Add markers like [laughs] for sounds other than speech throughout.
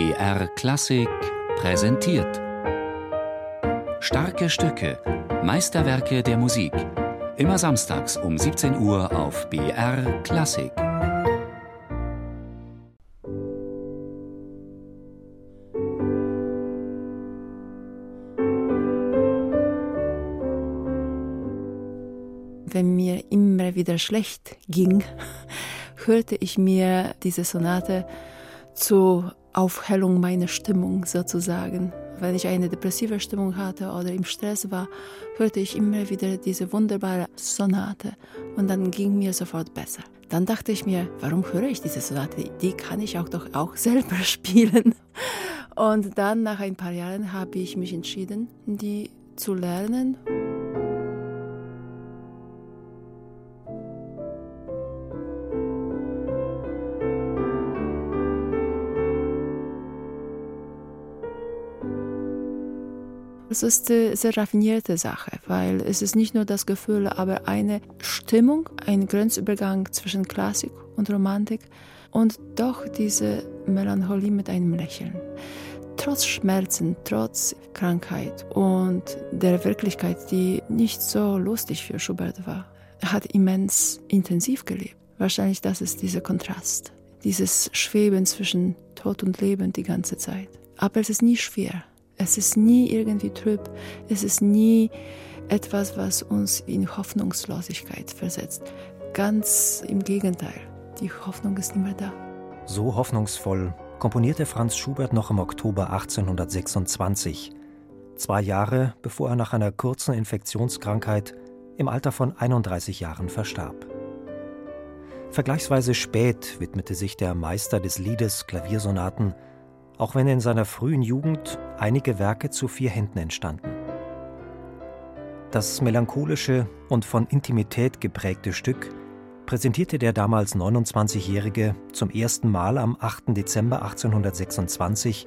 BR Klassik präsentiert. Starke Stücke, Meisterwerke der Musik. Immer samstags um 17 Uhr auf BR Klassik. Wenn mir immer wieder schlecht ging, [laughs] hörte ich mir diese Sonate zur Aufhellung meiner Stimmung sozusagen. Wenn ich eine depressive Stimmung hatte oder im Stress war, hörte ich immer wieder diese wunderbare Sonate und dann ging mir sofort besser. Dann dachte ich mir, warum höre ich diese Sonate? Die kann ich auch doch auch [laughs] selber spielen. Und dann nach ein paar Jahren habe ich mich entschieden, die zu lernen. Es ist eine sehr raffinierte Sache, weil es ist nicht nur das Gefühl, aber eine Stimmung, ein Grenzübergang zwischen Klassik und Romantik und doch diese Melancholie mit einem Lächeln. Trotz Schmerzen, trotz Krankheit und der Wirklichkeit, die nicht so lustig für Schubert war, hat immens intensiv gelebt. Wahrscheinlich das ist dieser Kontrast, dieses Schweben zwischen Tod und Leben die ganze Zeit. Aber es ist nie schwer. Es ist nie irgendwie trüb, es ist nie etwas, was uns in Hoffnungslosigkeit versetzt. Ganz im Gegenteil, die Hoffnung ist immer da. So hoffnungsvoll komponierte Franz Schubert noch im Oktober 1826, zwei Jahre bevor er nach einer kurzen Infektionskrankheit im Alter von 31 Jahren verstarb. Vergleichsweise spät widmete sich der Meister des Liedes Klaviersonaten auch wenn in seiner frühen Jugend einige Werke zu vier Händen entstanden. Das melancholische und von Intimität geprägte Stück präsentierte der damals 29-Jährige zum ersten Mal am 8. Dezember 1826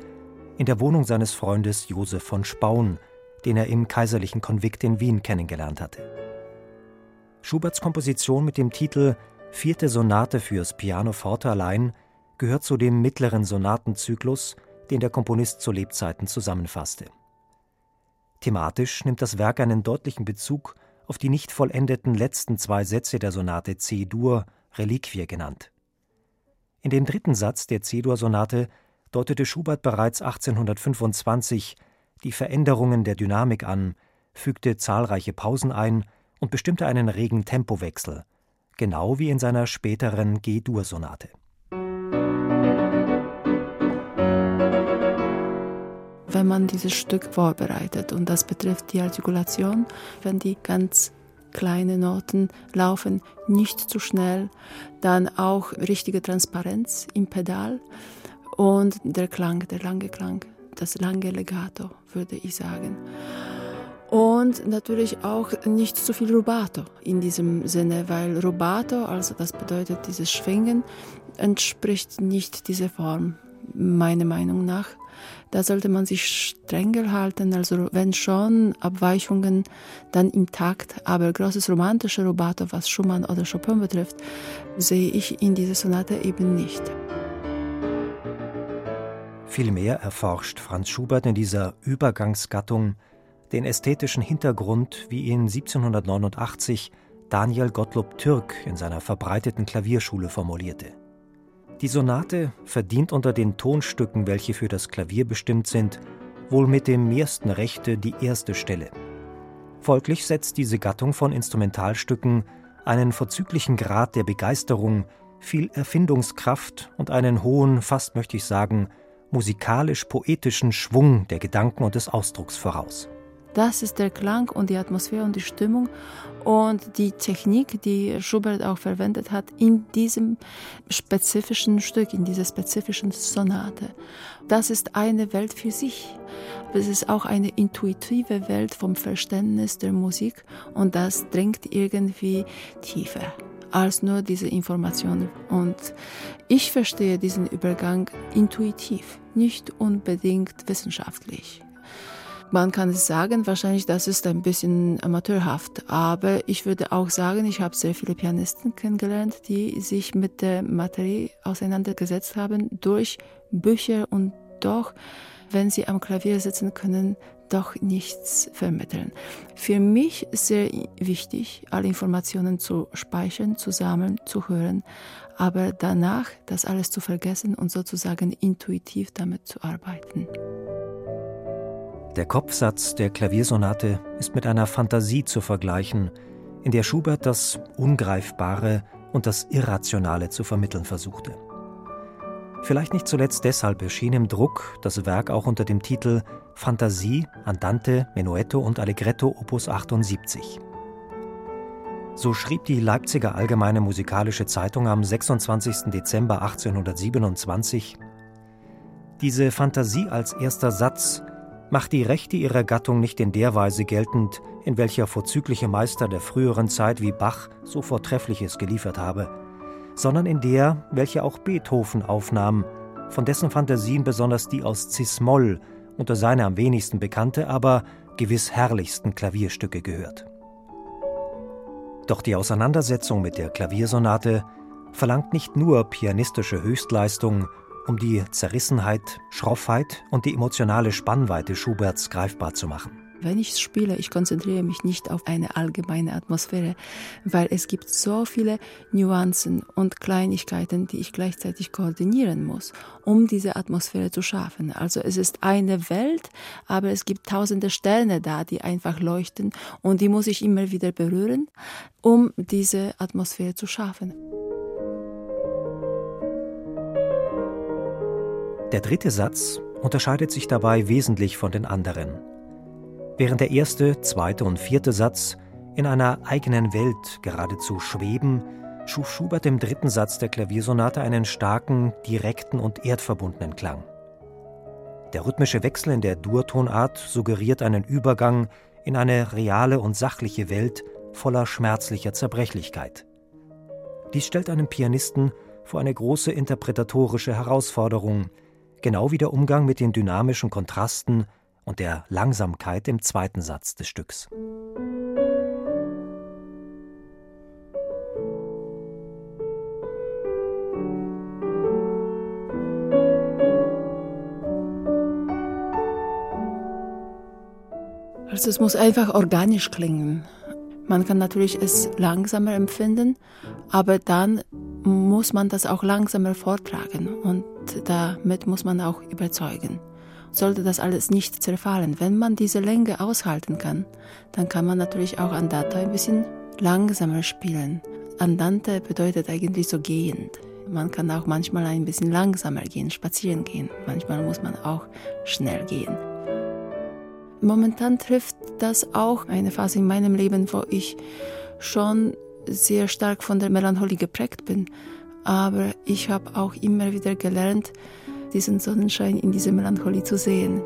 in der Wohnung seines Freundes Josef von Spaun, den er im kaiserlichen Konvikt in Wien kennengelernt hatte. Schuberts Komposition mit dem Titel Vierte Sonate fürs Pianoforte allein gehört zu dem mittleren Sonatenzyklus, den der Komponist zu Lebzeiten zusammenfasste. Thematisch nimmt das Werk einen deutlichen Bezug auf die nicht vollendeten letzten zwei Sätze der Sonate C-Dur, Reliquie genannt. In dem dritten Satz der C-Dur-Sonate deutete Schubert bereits 1825 die Veränderungen der Dynamik an, fügte zahlreiche Pausen ein und bestimmte einen regen Tempowechsel, genau wie in seiner späteren G-Dur-Sonate. Wenn man dieses Stück vorbereitet. Und das betrifft die Artikulation, wenn die ganz kleine Noten laufen, nicht zu schnell, dann auch richtige Transparenz im Pedal und der Klang, der lange Klang, das lange Legato, würde ich sagen. Und natürlich auch nicht zu viel Rubato in diesem Sinne, weil Rubato, also das bedeutet dieses Schwingen, entspricht nicht dieser Form, meiner Meinung nach. Da sollte man sich strenger halten, also wenn schon Abweichungen, dann im Takt, aber großes romantische Rubato, was Schumann oder Chopin betrifft, sehe ich in dieser Sonate eben nicht. Vielmehr erforscht Franz Schubert in dieser Übergangsgattung den ästhetischen Hintergrund, wie ihn 1789 Daniel Gottlob Türk in seiner verbreiteten Klavierschule formulierte. Die Sonate verdient unter den Tonstücken, welche für das Klavier bestimmt sind, wohl mit dem mehrsten Rechte die erste Stelle. Folglich setzt diese Gattung von Instrumentalstücken einen vorzüglichen Grad der Begeisterung, viel Erfindungskraft und einen hohen, fast möchte ich sagen, musikalisch-poetischen Schwung der Gedanken und des Ausdrucks voraus. Das ist der Klang und die Atmosphäre und die Stimmung und die Technik, die Schubert auch verwendet hat in diesem spezifischen Stück, in dieser spezifischen Sonate. Das ist eine Welt für sich. Es ist auch eine intuitive Welt vom Verständnis der Musik und das dringt irgendwie tiefer als nur diese Information. Und ich verstehe diesen Übergang intuitiv, nicht unbedingt wissenschaftlich. Man kann sagen, wahrscheinlich das ist ein bisschen amateurhaft, aber ich würde auch sagen, ich habe sehr viele Pianisten kennengelernt, die sich mit der Materie auseinandergesetzt haben durch Bücher und doch, wenn sie am Klavier sitzen können, doch nichts vermitteln. Für mich ist sehr wichtig, alle Informationen zu speichern, zu sammeln, zu hören, aber danach das alles zu vergessen und sozusagen intuitiv damit zu arbeiten. Der Kopfsatz der Klaviersonate ist mit einer Fantasie zu vergleichen, in der Schubert das Ungreifbare und das Irrationale zu vermitteln versuchte. Vielleicht nicht zuletzt deshalb erschien im Druck das Werk auch unter dem Titel Fantasie, Andante, Menuetto und Allegretto Opus 78. So schrieb die Leipziger Allgemeine Musikalische Zeitung am 26. Dezember 1827 Diese Fantasie als erster Satz macht die Rechte ihrer Gattung nicht in der Weise geltend, in welcher vorzügliche Meister der früheren Zeit wie Bach so Vortreffliches geliefert habe, sondern in der, welche auch Beethoven aufnahm, von dessen Fantasien besonders die aus Cis-Moll unter seine am wenigsten bekannte, aber gewiss herrlichsten Klavierstücke gehört. Doch die Auseinandersetzung mit der Klaviersonate verlangt nicht nur pianistische Höchstleistung, um die Zerrissenheit, Schroffheit und die emotionale Spannweite Schuberts greifbar zu machen. Wenn ich spiele, ich konzentriere mich nicht auf eine allgemeine Atmosphäre, weil es gibt so viele Nuancen und Kleinigkeiten, die ich gleichzeitig koordinieren muss, um diese Atmosphäre zu schaffen. Also es ist eine Welt, aber es gibt tausende Sterne da, die einfach leuchten und die muss ich immer wieder berühren, um diese Atmosphäre zu schaffen. Der dritte Satz unterscheidet sich dabei wesentlich von den anderen. Während der erste, zweite und vierte Satz in einer eigenen Welt geradezu schweben, schuf Schubert im dritten Satz der Klaviersonate einen starken, direkten und erdverbundenen Klang. Der rhythmische Wechsel in der Durtonart suggeriert einen Übergang in eine reale und sachliche Welt voller schmerzlicher Zerbrechlichkeit. Dies stellt einen Pianisten vor eine große interpretatorische Herausforderung, genau wie der Umgang mit den dynamischen Kontrasten und der Langsamkeit im zweiten Satz des Stücks. Also es muss einfach organisch klingen. Man kann natürlich es langsamer empfinden, aber dann muss man das auch langsamer vortragen und damit muss man auch überzeugen sollte das alles nicht zerfallen. Wenn man diese Länge aushalten kann, dann kann man natürlich auch Andante ein bisschen langsamer spielen. Andante bedeutet eigentlich so gehend. Man kann auch manchmal ein bisschen langsamer gehen, spazieren gehen. Manchmal muss man auch schnell gehen. Momentan trifft das auch eine Phase in meinem Leben, wo ich schon sehr stark von der Melancholie geprägt bin. Aber ich habe auch immer wieder gelernt, diesen Sonnenschein in dieser Melancholie zu sehen.